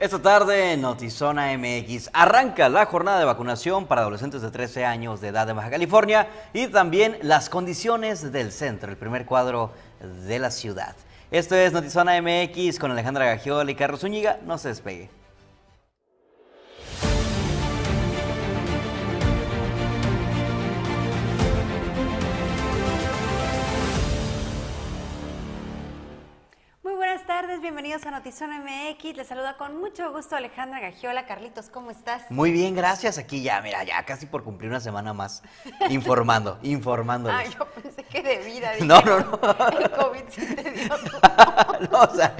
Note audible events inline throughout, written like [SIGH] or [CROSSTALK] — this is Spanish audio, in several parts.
Esta tarde, Notizona MX arranca la jornada de vacunación para adolescentes de 13 años de edad de Baja California y también las condiciones del centro, el primer cuadro de la ciudad. Esto es Notizona MX con Alejandra Gagiola y Carlos Zúñiga. No se despegue. Tardes, bienvenidos a Notizón MX. Les saluda con mucho gusto Alejandra Gagiola. Carlitos, ¿cómo estás? Muy bien, gracias. Aquí ya, mira, ya casi por cumplir una semana más informando, [LAUGHS] informándoles. Ah, yo pensé que de vida. [LAUGHS] no, no, no. El COVID se te dio [LAUGHS] no, o sea,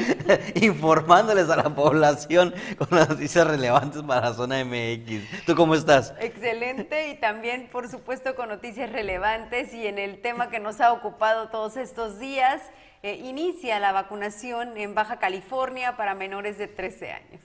informándoles a la población con las noticias relevantes para la zona MX. ¿Tú cómo estás? Excelente y también, por supuesto, con noticias relevantes y en el tema que nos ha ocupado todos estos días. Eh, inicia la vacunación en Baja California para menores de 13 años.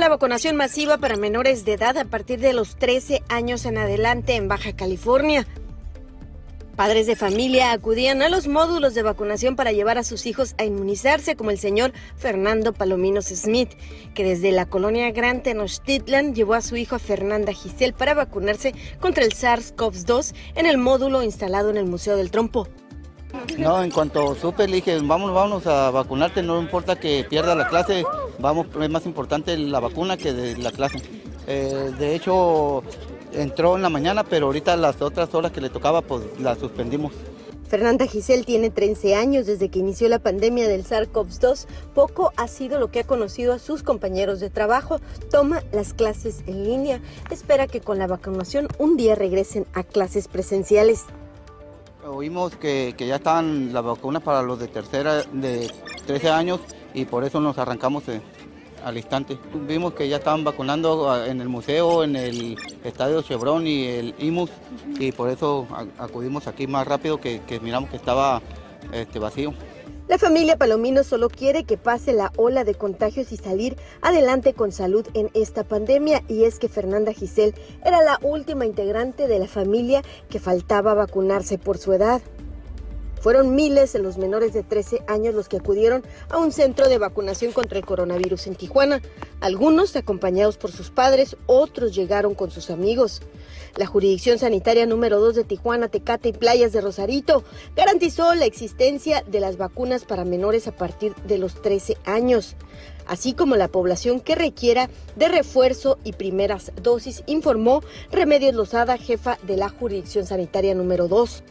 La vacunación masiva para menores de edad a partir de los 13 años en adelante en Baja California. Padres de familia acudían a los módulos de vacunación para llevar a sus hijos a inmunizarse, como el señor Fernando Palominos Smith, que desde la colonia Gran Tenochtitlan llevó a su hijo Fernanda Giselle para vacunarse contra el SARS-CoV-2 en el módulo instalado en el Museo del Trompo. No, en cuanto supe, le dije, vámonos, vámonos a vacunarte, no importa que pierda la clase, vamos, es más importante la vacuna que la clase. Eh, de hecho, entró en la mañana, pero ahorita las otras horas que le tocaba, pues la suspendimos. Fernanda Giselle tiene 13 años desde que inició la pandemia del SARS-CoV-2. Poco ha sido lo que ha conocido a sus compañeros de trabajo. Toma las clases en línea. Espera que con la vacunación un día regresen a clases presenciales. Oímos que, ya estaban las vacunas para los de tercera, de 13 años y por eso nos arrancamos eh, al instante. Vimos que ya estaban vacunando ah, en el museo, en el estadio Chevron y el IMUS y por eso acudimos aquí más rápido que, miramos que estaba este, vacío. La familia Palomino solo quiere que pase la ola de contagios y salir adelante con salud en esta pandemia y es que Fernanda Giselle era la última integrante de la familia que faltaba vacunarse por su edad. Fueron miles de los menores de 13 años los que acudieron a un centro de vacunación contra el coronavirus en Tijuana, algunos acompañados por sus padres, otros llegaron con sus amigos. La jurisdicción sanitaria número 2 de Tijuana, Tecate y Playas de Rosarito garantizó la existencia de las vacunas para menores a partir de los 13 años, así como la población que requiera de refuerzo y primeras dosis, informó Remedios Lozada, jefa de la jurisdicción sanitaria número 2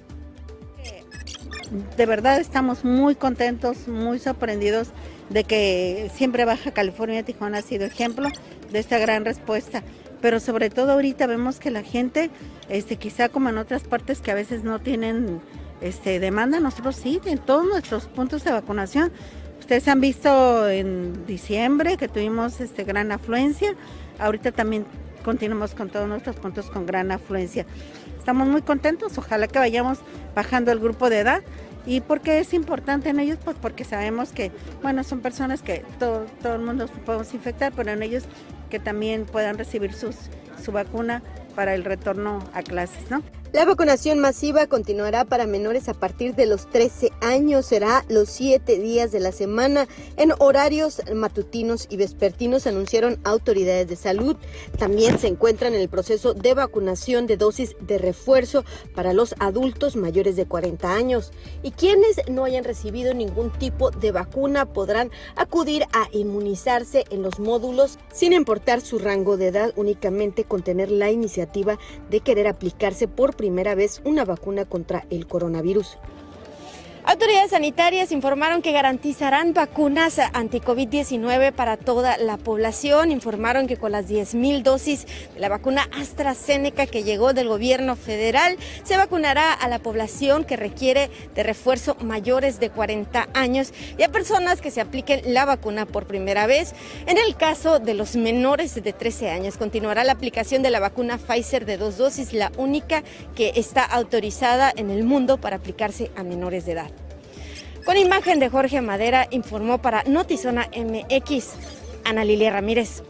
de verdad estamos muy contentos, muy sorprendidos de que siempre Baja California Tijuana ha sido ejemplo de esta gran respuesta. Pero sobre todo ahorita vemos que la gente, este, quizá como en otras partes que a veces no tienen este, demanda, nosotros sí, en todos nuestros puntos de vacunación. Ustedes han visto en diciembre que tuvimos este, gran afluencia. Ahorita también continuamos con todos nuestros puntos con gran afluencia. Estamos muy contentos, ojalá que vayamos bajando el grupo de edad. ¿Y por qué es importante en ellos? Pues porque sabemos que, bueno, son personas que todo, todo el mundo podemos infectar, pero en ellos que también puedan recibir sus, su vacuna para el retorno a clases, ¿no? La vacunación masiva continuará para menores a partir de los 13 años. Será los siete días de la semana en horarios matutinos y vespertinos, anunciaron autoridades de salud. También se encuentran en el proceso de vacunación de dosis de refuerzo para los adultos mayores de 40 años. Y quienes no hayan recibido ningún tipo de vacuna podrán acudir a inmunizarse en los módulos sin importar su rango de edad, únicamente con tener la iniciativa de querer aplicarse por primera vez una vacuna contra el coronavirus. Autoridades sanitarias informaron que garantizarán vacunas anti-COVID-19 para toda la población. Informaron que con las 10.000 dosis de la vacuna AstraZeneca que llegó del gobierno federal, se vacunará a la población que requiere de refuerzo mayores de 40 años y a personas que se apliquen la vacuna por primera vez. En el caso de los menores de 13 años, continuará la aplicación de la vacuna Pfizer de dos dosis, la única que está autorizada en el mundo para aplicarse a menores de edad. Con imagen de Jorge Madera, informó para Notizona MX, Ana Lilia Ramírez.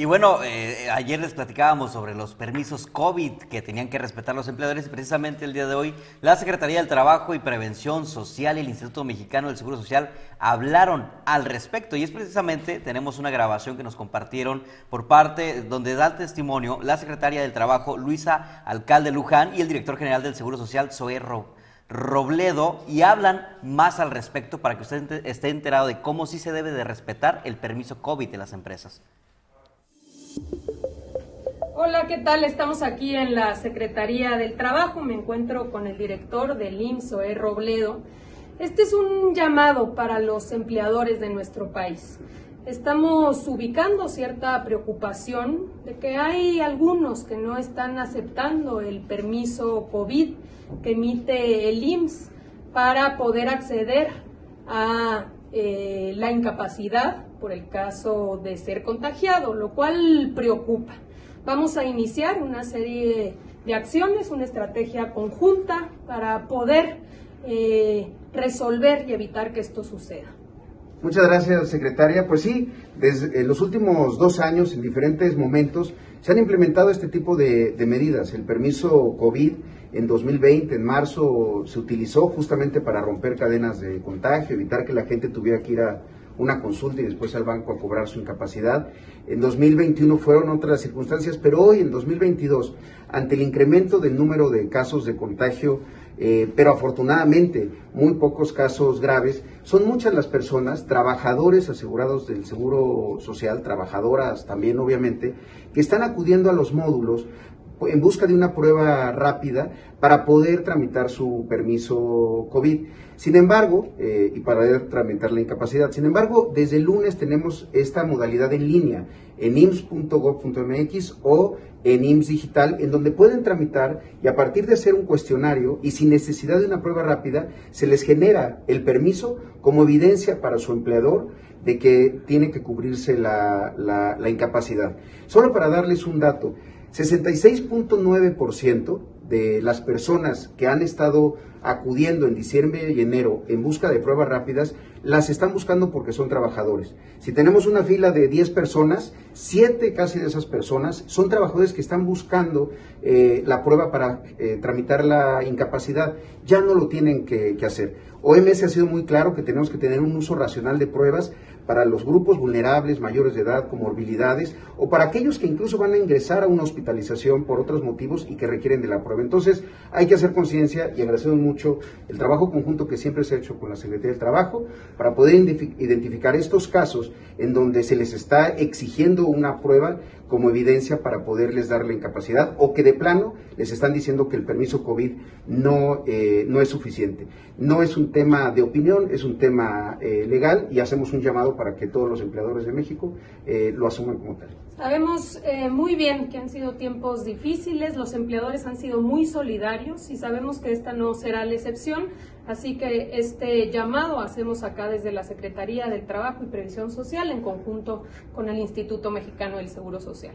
Y bueno, eh, ayer les platicábamos sobre los permisos COVID que tenían que respetar los empleadores y precisamente el día de hoy la Secretaría del Trabajo y Prevención Social y el Instituto Mexicano del Seguro Social hablaron al respecto y es precisamente, tenemos una grabación que nos compartieron por parte donde da testimonio la Secretaria del Trabajo Luisa Alcalde Luján y el Director General del Seguro Social Zoé Robledo y hablan más al respecto para que usted esté enterado de cómo sí se debe de respetar el permiso COVID de las empresas. Hola, ¿qué tal? Estamos aquí en la Secretaría del Trabajo. Me encuentro con el director del IMSO, E. Robledo. Este es un llamado para los empleadores de nuestro país. Estamos ubicando cierta preocupación de que hay algunos que no están aceptando el permiso COVID que emite el IMSS para poder acceder a eh, la incapacidad por el caso de ser contagiado, lo cual preocupa. Vamos a iniciar una serie de acciones, una estrategia conjunta para poder eh, resolver y evitar que esto suceda. Muchas gracias, secretaria. Pues sí, desde los últimos dos años, en diferentes momentos, se han implementado este tipo de, medidas. El permiso COVID en 2020, en marzo, se utilizó justamente para romper cadenas de contagio, evitar que la gente tuviera que ir a una consulta y después al banco a cobrar su incapacidad. En 2021 fueron otras circunstancias, pero hoy, en 2022, ante el incremento del número de casos de contagio, eh, pero afortunadamente muy pocos casos graves, son muchas las personas, trabajadores asegurados del Seguro Social, trabajadoras también obviamente, que están acudiendo a los módulos en busca de una prueba rápida para poder tramitar su permiso COVID. Sin embargo, eh, y para tramitar la incapacidad, sin embargo, desde el lunes tenemos esta modalidad en línea en ims.gov.mx o en IMSS Digital, en donde pueden tramitar y a partir de hacer un cuestionario y sin necesidad de una prueba rápida, se les genera el permiso como evidencia para su empleador de que tiene que cubrirse la, la incapacidad. Solo para darles un dato, 66.9% de las personas que han estado acudiendo en diciembre y enero en busca de pruebas rápidas, las están buscando porque son trabajadores. Si tenemos una fila de 10 personas, 7 casi de esas personas son trabajadores que están buscando eh, la prueba para eh, tramitar la incapacidad. Ya no lo tienen que, que hacer. OMS ha sido muy claro que tenemos que tener un uso racional de pruebas para los grupos vulnerables, mayores de edad, comorbilidades, o para aquellos que incluso van a ingresar a una hospitalización por otros motivos y que requieren de la prueba. Entonces, hay que hacer conciencia y agradecemos mucho el trabajo conjunto que siempre se ha hecho con la Secretaría del Trabajo para poder identificar estos casos en donde se les está exigiendo una prueba como evidencia para poderles dar la incapacidad o que de plano les están diciendo que el permiso COVID no, eh, no es suficiente. No es un tema de opinión, es un tema eh, legal y hacemos un llamado para que todos los empleadores de México eh, lo asuman como tal. Sabemos muy bien que han sido tiempos difíciles, los empleadores han sido muy solidarios y sabemos que esta no será la excepción. Así que este llamado hacemos acá desde la Secretaría del Trabajo y Previsión Social en conjunto con el Instituto Mexicano del Seguro Social.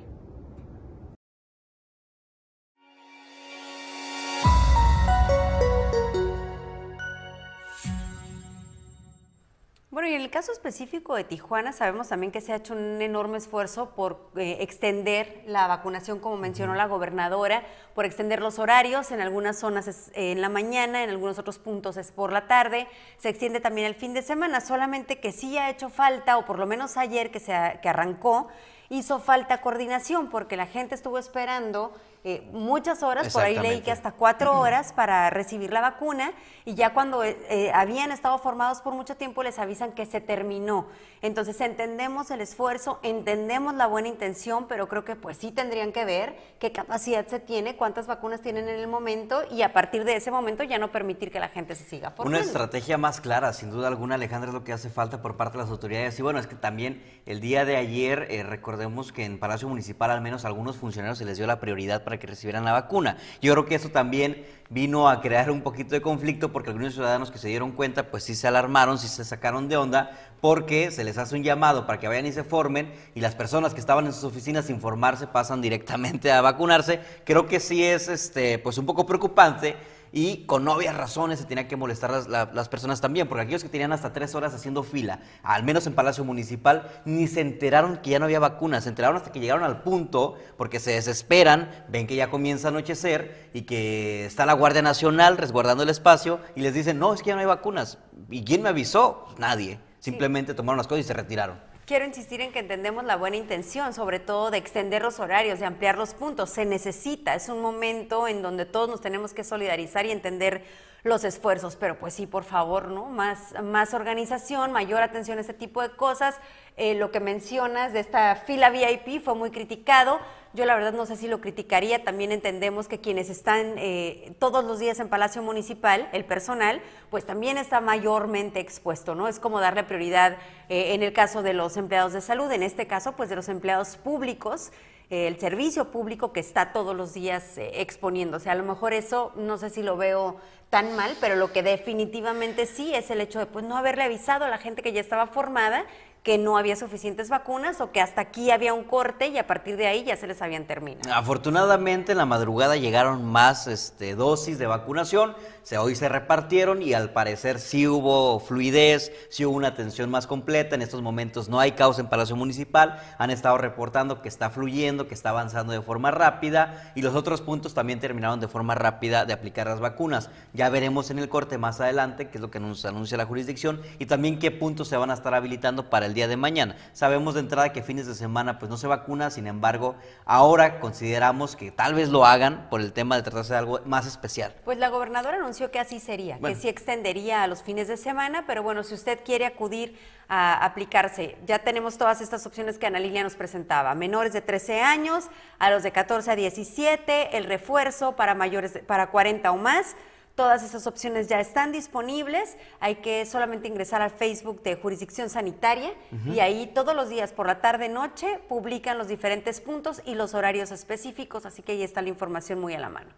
En el caso específico de Tijuana, sabemos también que se ha hecho un enorme esfuerzo por eh, extender la vacunación, como mencionó la gobernadora, por extender los horarios. En algunas zonas es en la mañana, en algunos otros puntos es por la tarde. Se extiende también el fin de semana, solamente que sí ha hecho falta, o por lo menos ayer que, se que arrancó, hizo falta coordinación porque la gente estuvo esperando eh, muchas horas, por ahí leí que hasta cuatro horas para recibir la vacuna y ya cuando eh, eh, habían estado formados por mucho tiempo les avisan que se terminó. Entonces entendemos el esfuerzo, entendemos la buena intención, pero creo que pues sí tendrían que ver qué capacidad se tiene, cuántas vacunas tienen en el momento y a partir de ese momento ya no permitir que la gente se siga formando. Una estrategia más clara, sin duda alguna, Alejandra, es lo que hace falta por parte de las autoridades. Y bueno, es que también el día de ayer, recordemos que en Palacio Municipal al menos a algunos funcionarios se les dio la prioridad para que recibieran la vacuna. Yo creo que eso también vino a crear un poquito de conflicto porque algunos ciudadanos que se dieron cuenta, pues sí se alarmaron, sí se sacaron de onda, porque se les hace un llamado para que vayan y se formen y las personas que estaban en sus oficinas sin formarse pasan directamente a vacunarse. Creo que sí es este, pues un poco preocupante y con obvias razones se tenía que molestar las, las, personas también, porque aquellos que tenían hasta tres horas haciendo fila, al menos en Palacio Municipal, ni se enteraron que ya no había vacunas, se enteraron hasta que llegaron al punto, porque se desesperan, ven que ya comienza a anochecer y que está la Guardia Nacional resguardando el espacio y les dicen, no, es que ya no hay vacunas. ¿Y quién me avisó? Nadie. Simplemente tomaron las cosas y se retiraron. Quiero insistir en que entendemos la buena intención, sobre todo de extender los horarios, de ampliar los puntos. Se necesita, es un momento en donde todos nos tenemos que solidarizar y entender los esfuerzos, pero pues sí, por favor, ¿no? Más, más organización, mayor atención a este tipo de cosas. Eh, lo que mencionas de esta fila VIP fue muy criticado. Yo la verdad no sé si lo criticaría. También entendemos que quienes están eh, todos los días en Palacio Municipal, el personal, pues también está mayormente expuesto, ¿no? Es como darle prioridad eh, en el caso de los empleados de salud, en este caso, pues de los empleados públicos el servicio público que está todos los días exponiéndose. A lo mejor eso no sé si lo veo tan mal, pero lo que definitivamente sí es el hecho de pues no haberle avisado a la gente que ya estaba formada que no había suficientes vacunas o que hasta aquí había un corte y a partir de ahí ya se les habían terminado. Afortunadamente en la madrugada llegaron más este, dosis de vacunación, se, hoy se repartieron y al parecer sí hubo fluidez, sí hubo una atención más completa. En estos momentos no hay causa en Palacio Municipal, han estado reportando que está fluyendo, que está avanzando de forma rápida y los otros puntos también terminaron de forma rápida de aplicar las vacunas. Ya veremos en el corte más adelante qué es lo que nos anuncia la jurisdicción y también qué puntos se van a estar habilitando para el día de mañana. Sabemos de entrada que fines de semana pues no se vacuna, sin embargo, ahora consideramos que tal vez lo hagan por el tema de tratarse de algo más especial. Pues la gobernadora anunció que así sería, que sí extendería a los fines de semana, pero bueno, si usted quiere acudir a aplicarse, ya tenemos todas estas opciones que Ana Lilia nos presentaba, menores de 13 años, a los de 14 a 17, el refuerzo para mayores para 40 o más, Todas esas opciones ya están disponibles. Hay que solamente ingresar al Facebook de Jurisdicción Sanitaria y ahí todos los días por la tarde noche publican los diferentes puntos y los horarios específicos, así que ahí está la información muy a la mano.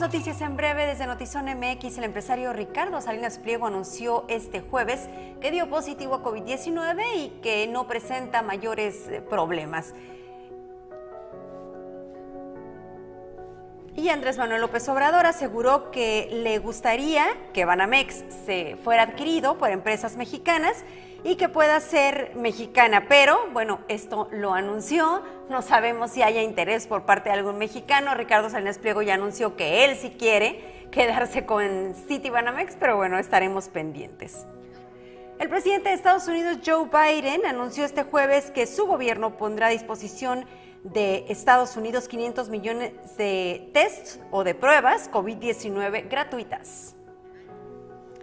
Noticias en breve desde Notizón MX. El empresario Ricardo Salinas Pliego anunció este jueves que dio positivo a COVID-19 y que no presenta mayores eh, problemas. Y Andrés Manuel López Obrador aseguró que le gustaría que Banamex se fuera adquirido por empresas mexicanas y que pueda ser mexicana. Pero bueno, esto lo anunció, no sabemos si haya interés por parte de algún mexicano. Ricardo Salinas Pliego ya anunció que él sí quiere quedarse con Citibanamex, pero bueno, estaremos pendientes. El presidente de Estados Unidos, Joe Biden, anunció este jueves que su gobierno pondrá a disposición de Estados Unidos 500 millones de tests o de pruebas COVID-19 gratuitas.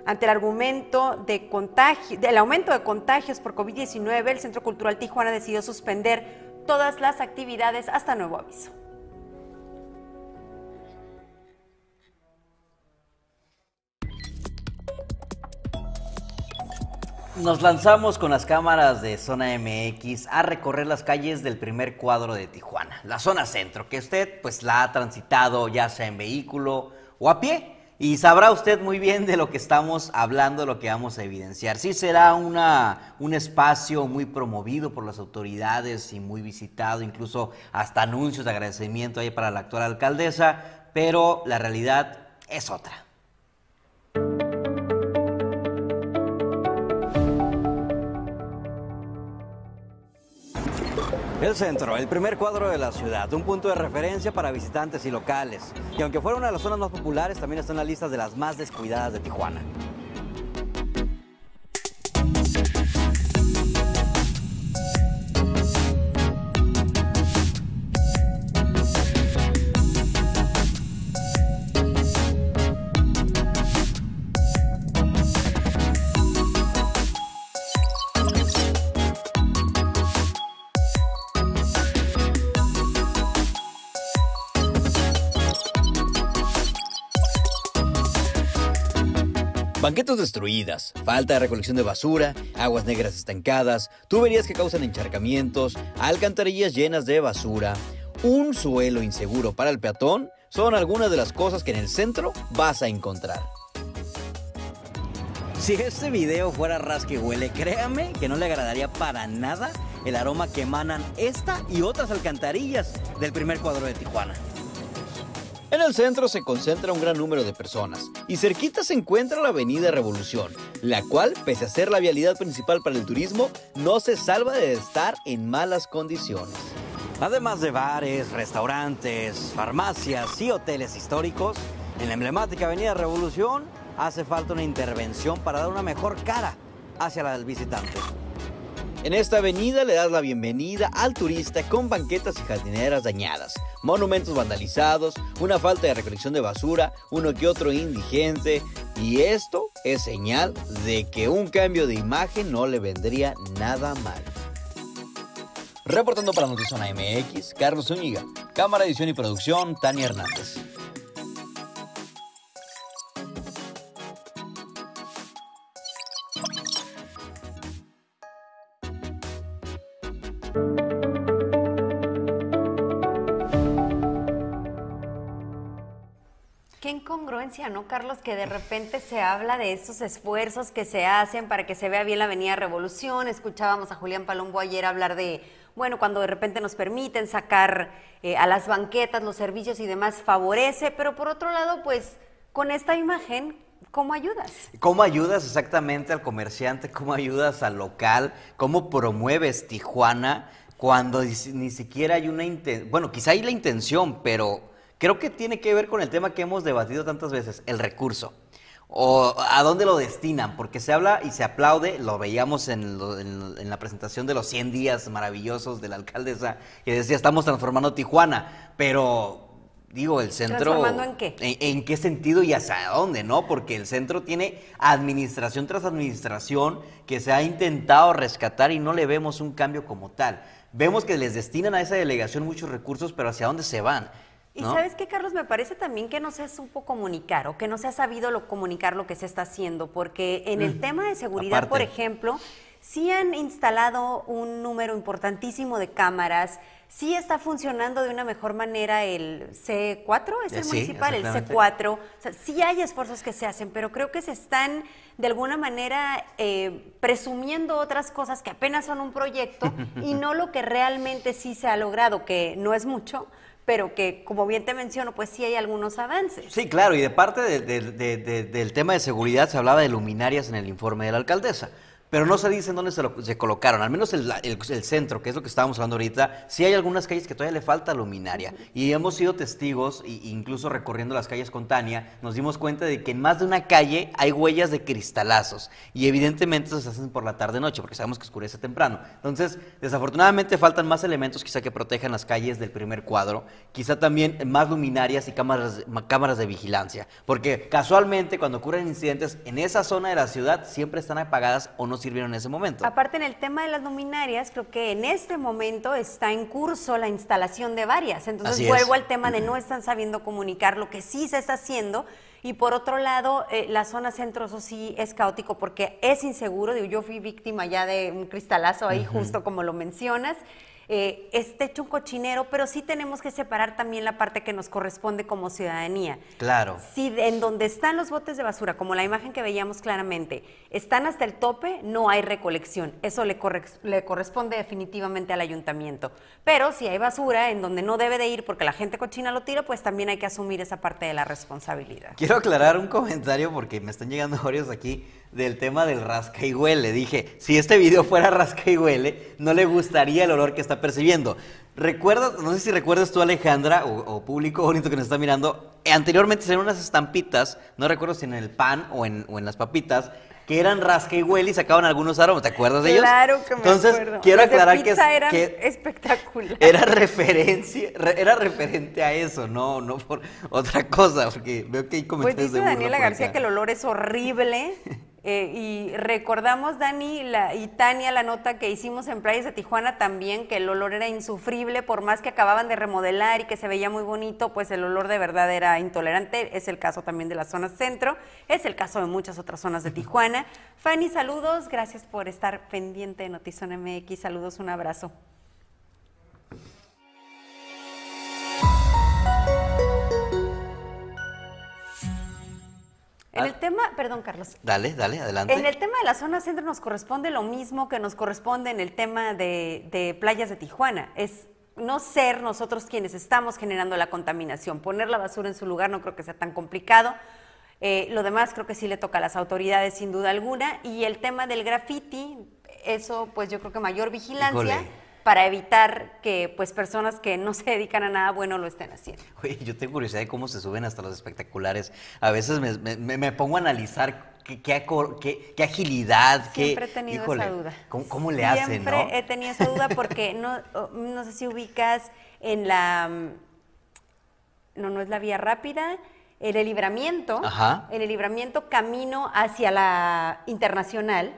Ante el argumento de contagio, del aumento de contagios por COVID-19, el Centro Cultural Tijuana decidió suspender todas las actividades hasta nuevo aviso. Nos lanzamos con las cámaras de Zona MX a recorrer las calles del primer cuadro de Tijuana, la zona centro, que usted pues la ha transitado ya sea en vehículo o a pie. Y sabrá usted muy bien de lo que estamos hablando, lo que vamos a evidenciar. Sí será una, un espacio muy promovido por las autoridades y muy visitado, incluso hasta anuncios de agradecimiento ahí para la actual alcaldesa, pero la realidad es otra. El centro, el primer cuadro de la ciudad, un punto de referencia para visitantes y locales. Y aunque fuera una de las zonas más populares, también está en la lista de las más descuidadas de Tijuana. Banquetas destruidas, falta de recolección de basura, aguas negras estancadas, tuberías que causan encharcamientos, alcantarillas llenas de basura, un suelo inseguro para el peatón, son algunas de las cosas que en el centro vas a encontrar. Si este video fuera rasque huele, créame que no le agradaría para nada el aroma que emanan esta y otras alcantarillas del primer cuadro de Tijuana. En el centro se concentra un gran número de personas y cerquita se encuentra la Avenida Revolución, la cual, pese a ser la vialidad principal para el turismo, no se salva de estar en malas condiciones. Además de bares, restaurantes, farmacias y hoteles históricos, en la emblemática Avenida Revolución hace falta una intervención para dar una mejor cara hacia del visitante. En esta avenida le das la bienvenida al turista con banquetas y jardineras dañadas, monumentos vandalizados, una falta de recolección de basura, uno que otro indigente, y esto es señal de que un cambio de imagen no le vendría nada mal. Reportando para Notizona MX, Carlos Zúñiga, cámara edición y producción, Tania Hernández. ¿No, Carlos? Que de repente se habla de estos esfuerzos que se hacen para que se vea bien la Avenida Revolución. Escuchábamos a Julián Palombo ayer hablar de, bueno, cuando de repente nos permiten sacar eh, a las banquetas los servicios y demás, favorece, pero por otro lado, pues con esta imagen, ¿cómo ayudas? ¿Cómo ayudas exactamente al comerciante? ¿Cómo ayudas al local? ¿Cómo promueves Tijuana cuando ni ni siquiera hay una intención? Bueno, quizá hay la intención, pero creo que tiene que ver con el tema que hemos debatido tantas veces, el recurso. O a dónde lo destinan, porque se habla y se aplaude, lo veíamos en, lo- en- en la presentación de los 100 días maravillosos de la alcaldesa, que decía, estamos transformando Tijuana, pero digo, el centro... ¿Transformando en qué? ¿En, en qué sentido y hacia dónde, no? Porque el centro tiene administración tras administración que se ha intentado rescatar y no le vemos un cambio como tal. Vemos que les destinan a esa delegación muchos recursos, pero ¿hacia dónde se van? Y ¿no? sabes qué, Carlos, me parece también que no se supo comunicar o que no se ha sabido lo, comunicar lo que se está haciendo, porque en el tema de seguridad, por ejemplo, sí han instalado un número importantísimo de cámaras, sí está funcionando de una mejor manera el C4, es Eh, el sí, municipal, el exactamente. C4, o sea, sí hay esfuerzos que se hacen, pero creo que se están de alguna manera eh, presumiendo otras cosas que apenas son un proyecto y no lo que realmente sí se ha logrado, que no es mucho, pero que, como bien te menciono, pues sí hay algunos avances. Sí, claro, y de parte de- de- de- de- del tema de seguridad se hablaba de luminarias en el informe de la alcaldesa. Pero no se dice dónde se, lo- se colocaron, al menos el, el- el centro, que es lo que estábamos hablando ahorita, sí hay algunas calles que todavía le falta luminaria. Y hemos sido testigos, y- incluso recorriendo las calles con Tania, nos dimos cuenta de que en más de una calle hay huellas de cristalazos. Y evidentemente se hacen por la tarde-noche, porque sabemos que oscurece temprano. Entonces, desafortunadamente faltan más elementos quizá que protejan las calles del primer cuadro, quizá también más luminarias y cámaras, ma- cámaras de vigilancia, porque casualmente cuando ocurren incidentes en esa zona de la ciudad siempre están apagadas o no sirvieron en ese momento. Aparte, en el tema de las luminarias, creo que en este momento está en curso la instalación de varias. Entonces, Así es. vuelvo al tema de no están sabiendo comunicar lo que sí se está haciendo. Y por otro lado, eh, la zona centro, eso sí es caótico porque es inseguro. Digo, yo fui víctima ya de un cristalazo ahí, justo como lo mencionas. Eh, está hecho un cochinero, pero sí tenemos que separar también la parte que nos corresponde como ciudadanía. Claro. Si de- en donde están los botes de basura, como la imagen que veíamos claramente, están hasta el tope, no hay recolección. Eso le, corre- le corresponde definitivamente al ayuntamiento. Pero si hay basura en donde no debe de ir porque la gente cochina lo tira, pues también hay que asumir esa parte de la responsabilidad. Quiero aclarar un comentario porque me están llegando [LAUGHS] varios aquí del tema del rasca y huele. Dije, si este video fuera rasca y huele, no le gustaría el olor que está percibiendo. ¿Recuerdas, no sé si recuerdas tú Alejandra o, público bonito que nos está mirando, anteriormente se unas estampitas, no recuerdo si en el pan o en, o en las papitas, que eran rasca y huele y sacaban algunos aromas. ¿Te acuerdas de ellos? Claro que me Entonces, acuerdo. quiero aclarar que, eran que espectacular. Era referencia, era referente a eso, no, no por otra cosa, porque veo que hay comentarios Pues dice Daniela García que el olor es horrible. [LAUGHS] Eh, y recordamos, Dani la, y Tania, la nota que hicimos en Playas de Tijuana también, que el olor era insufrible, por más que acababan de remodelar y que se veía muy bonito, pues el olor de verdad era intolerante. Es el caso también de la zona centro, es el caso de muchas otras zonas de Tijuana. Fanny, saludos, gracias por estar pendiente de Notizón MX, saludos, un abrazo. En el tema, perdón Carlos. Dale, dale, adelante. En el tema de la zona centro nos corresponde lo mismo que nos corresponde en el tema de, playas de Tijuana. Es no ser nosotros quienes estamos generando la contaminación. Poner la basura en su lugar no creo que sea tan complicado. Eh, lo demás creo que sí le toca a las autoridades sin duda alguna. Y el tema del graffiti, eso pues yo creo que mayor vigilancia para evitar que pues personas que no se dedican a nada bueno lo estén haciendo. Oye, yo tengo curiosidad de cómo se suben hasta los espectaculares. A veces me, pongo a analizar qué, qué, agilidad, Siempre he tenido esa duda. ¿Cómo, le hacen, Siempre he tenido esa duda porque no, no sé si ubicas en la... No, no es la vía rápida, en el libramiento, en el libramiento camino hacia la internacional,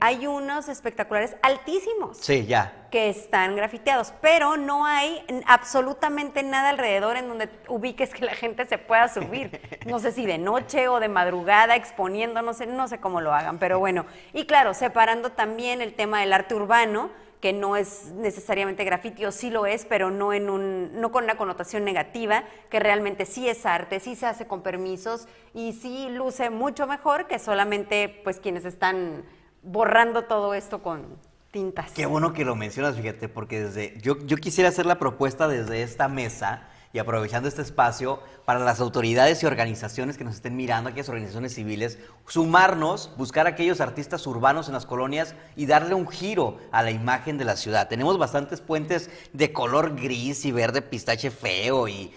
hay unos espectaculares altísimos. Sí, ya. Que están grafiteados, pero no hay absolutamente nada alrededor en donde ubiques que la gente se pueda subir. No sé si de noche o de madrugada exponiendo, no sé, no sé cómo lo hagan, pero [LAUGHS] bueno. Y claro, separando también el tema del arte urbano, que no es necesariamente grafiti o sí lo es, pero no en un no con una connotación negativa, que realmente sí es arte, sí se hace con permisos y sí luce mucho mejor que solamente pues quienes están borrando todo esto con tintas. Qué bueno que lo mencionas, fíjate, porque desde yo, yo quisiera hacer la propuesta desde esta mesa y aprovechando este espacio para las autoridades y organizaciones que nos estén mirando, aquellas organizaciones civiles, sumarnos, buscar a aquellos artistas urbanos en las colonias y darle un giro a la imagen de la ciudad. Tenemos bastantes puentes de color gris y verde pistache feo y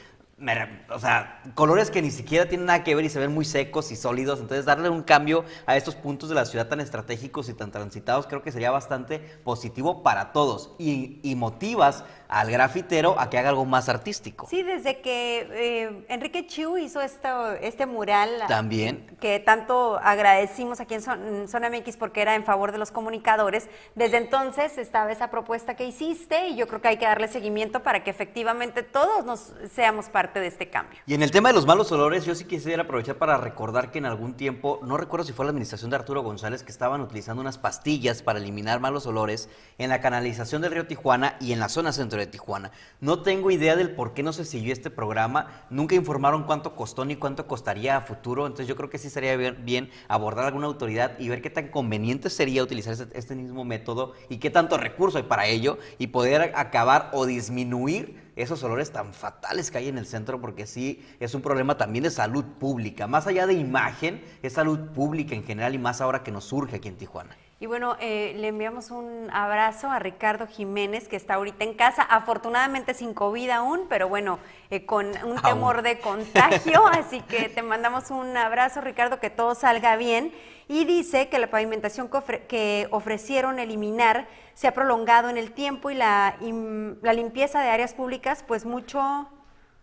o sea, colores que ni siquiera tienen nada que ver y se ven muy secos y sólidos. Entonces, darle un cambio a estos puntos de la ciudad tan estratégicos y tan transitados creo que sería bastante positivo para todos. Y, y motivas al grafitero a que haga algo más artístico. Sí, desde que eh, Enrique Chiu hizo esto, este mural. También. Que tanto agradecimos aquí en, Zona MX porque era en favor de los comunicadores. Desde entonces estaba esa propuesta que hiciste y yo creo que hay que darle seguimiento para que efectivamente todos nos seamos parte de este cambio. Y en el tema de los malos olores, yo sí quisiera aprovechar para recordar que en algún tiempo, no recuerdo si fue la administración de Arturo González, que estaban utilizando unas pastillas para eliminar malos olores en la canalización del río Tijuana y en la zona centro de Tijuana. No tengo idea del por qué no se siguió este programa. Nunca informaron cuánto costó ni cuánto costaría a futuro. Entonces yo creo que sí sería bien, abordar alguna autoridad y ver qué tan conveniente sería utilizar este, este, mismo método y qué tanto recurso hay para ello y poder acabar o disminuir esos olores tan fatales que hay en el centro, porque sí es un problema también de salud pública. Más allá de imagen, es salud pública en general y más ahora que nos surge aquí en Tijuana. Y bueno, eh, le enviamos un abrazo a Ricardo Jiménez, que está ahorita en casa, afortunadamente sin COVID aún, pero bueno, eh, con un temor de contagio, [LAUGHS] así que te mandamos un abrazo, Ricardo, que todo salga bien. Y dice que la pavimentación que, ofrecieron eliminar se ha prolongado en el tiempo y la, la limpieza de áreas públicas, pues mucho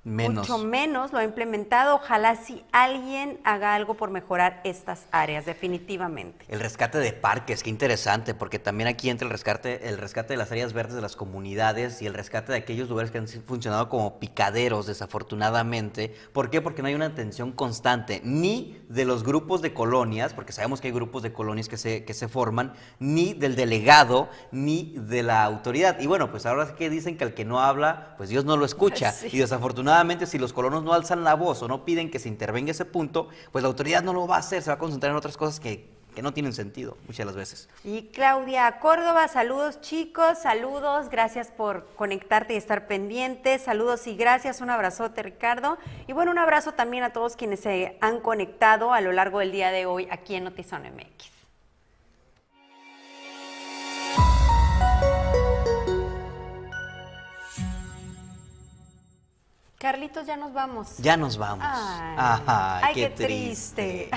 Mucho menos lo ha implementado. Ojalá si alguien haga algo por mejorar estas áreas, definitivamente. El rescate de parques, qué interesante, porque también aquí entra el rescate, el rescate de las áreas verdes de las comunidades y el rescate de aquellos lugares que han funcionado como picaderos, desafortunadamente. ¿Por qué? Porque no hay una atención constante, ni de los grupos de colonias, porque sabemos que hay grupos de colonias que se, que se forman, ni del delegado, ni de la autoridad. Y bueno, pues ahora que dicen que el que no habla, pues Dios no lo escucha. [LAUGHS] Y desafortunadamente si los colonos no alzan la voz o no piden que se intervenga ese punto, pues la autoridad no lo va a hacer, se va a concentrar en otras cosas que que no tienen sentido muchas las veces. Y Claudia Córdoba, saludos chicos, saludos, gracias por conectarte y estar pendiente, saludos y gracias, un abrazote Ricardo. Y bueno, un abrazo también a todos quienes se han conectado a lo largo del día de hoy aquí en Notizón MX. Carlitos, ya nos vamos. Ya nos vamos. Ay, qué, triste.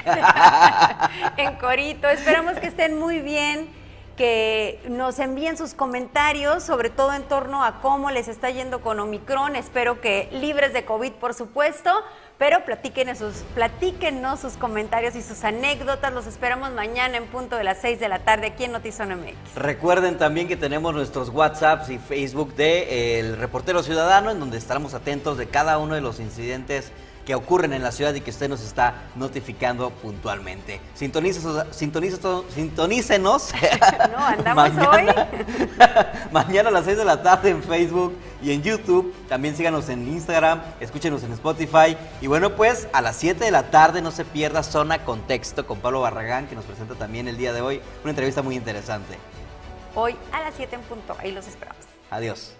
[LAUGHS] en Corito, esperamos que estén muy bien, que nos envíen sus comentarios, sobre todo en torno a cómo les está yendo con Omicron. Espero que libres de COVID, por supuesto, pero platíquenos sus, platíquenos sus comentarios y sus anécdotas. Los esperamos mañana en punto de las 6 de la tarde aquí en Notizón MX. Recuerden también que tenemos nuestros WhatsApps y Facebook de El Reportero Ciudadano, en donde estaremos atentos de cada uno de los incidentes que ocurren en la ciudad y que usted nos está notificando puntualmente. Sintonícenos, sintonícenos. No, andamos [LAUGHS] hoy. [LAUGHS] mañana a las 6 de la tarde en Facebook y en YouTube. También síganos en Instagram, escúchenos en Spotify. Y bueno, pues a las 7 de la tarde no se pierda Zona Contexto con Pablo Barragán, que nos presenta también el día de hoy una entrevista muy interesante. Hoy a las 7 en punto. Ahí los esperamos. Adiós.